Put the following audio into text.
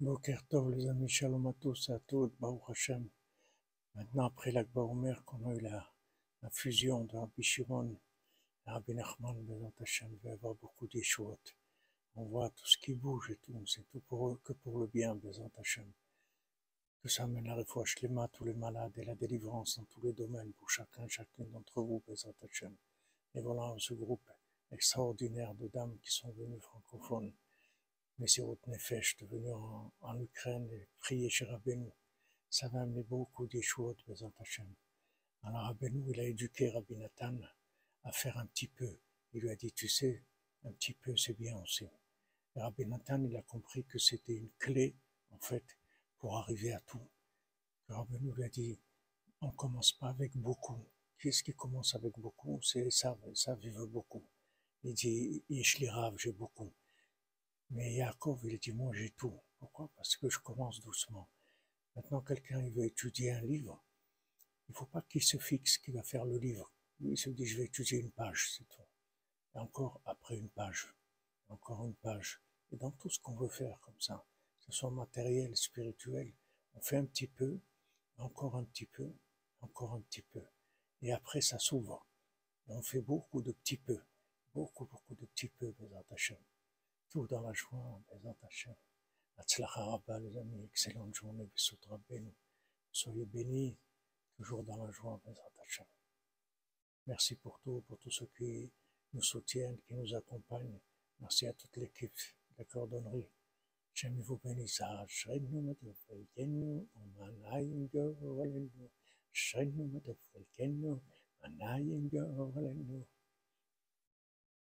Boker Tov, les amis, shalom à tous à toutes, Baruch Hashem. Maintenant, après l'Akba Omer, qu'on a eu la, fusion de Rabbi Shimon et Rabbi Nachman, Hashem, il va y avoir beaucoup d'échouot. On voit tout ce qui bouge et tout, c'est tout pour que pour le bien, Bezat Hashem. Que ça amène la réfouche, les tous les malades et la délivrance dans tous les domaines pour chacun, chacune d'entre vous, Bezat Hashem. Et voilà ce groupe extraordinaire de dames qui sont venues francophones Messirut Nefesh, de venir en, Ukraine et prier chez Rabbeinu. Ça va amener beaucoup d'échouot, Bezat Hashem. Alors Rabbeinu, il a éduqué Rabbi Nathan à faire un petit peu. Il lui a dit, tu sais, un petit peu, c'est bien aussi. Et Rabbi Nathan, il a compris que c'était une clé, en fait, pour arriver à tout. Que Rabbeinu lui a dit, on commence pas avec beaucoup. Qu'est-ce qui commence avec beaucoup? C'est ça, ça beaucoup. Il dit, Yeshlirav, j'ai beaucoup. Mais Yaakov, il dit, moi j'ai tout. Pourquoi? Parce que je commence doucement. Maintenant, quelqu'un, veut étudier un livre. Il ne faut pas qu'il se fixe qu'il va faire le livre. Lui, il se dit, je vais étudier une page, c'est tout. Et encore après une page. Encore une page. Et dans tout ce qu'on veut faire comme ça, que ce soit matériel, spirituel, on fait un petit peu, encore un petit peu, encore un petit peu. Et après, ça s'ouvre. Et on fait beaucoup de petits peu. Beaucoup, beaucoup de petits peu, Hachem tout dans la joie. Atzlacha Rabba, les amis, excellente journée. Soyez bénis, toujours dans la joie, Hachem. Merci pour tout, pour tous ceux qui nous soutiennent, qui nous accompagnent. Merci à toute l'équipe de la cordonnerie. Vous.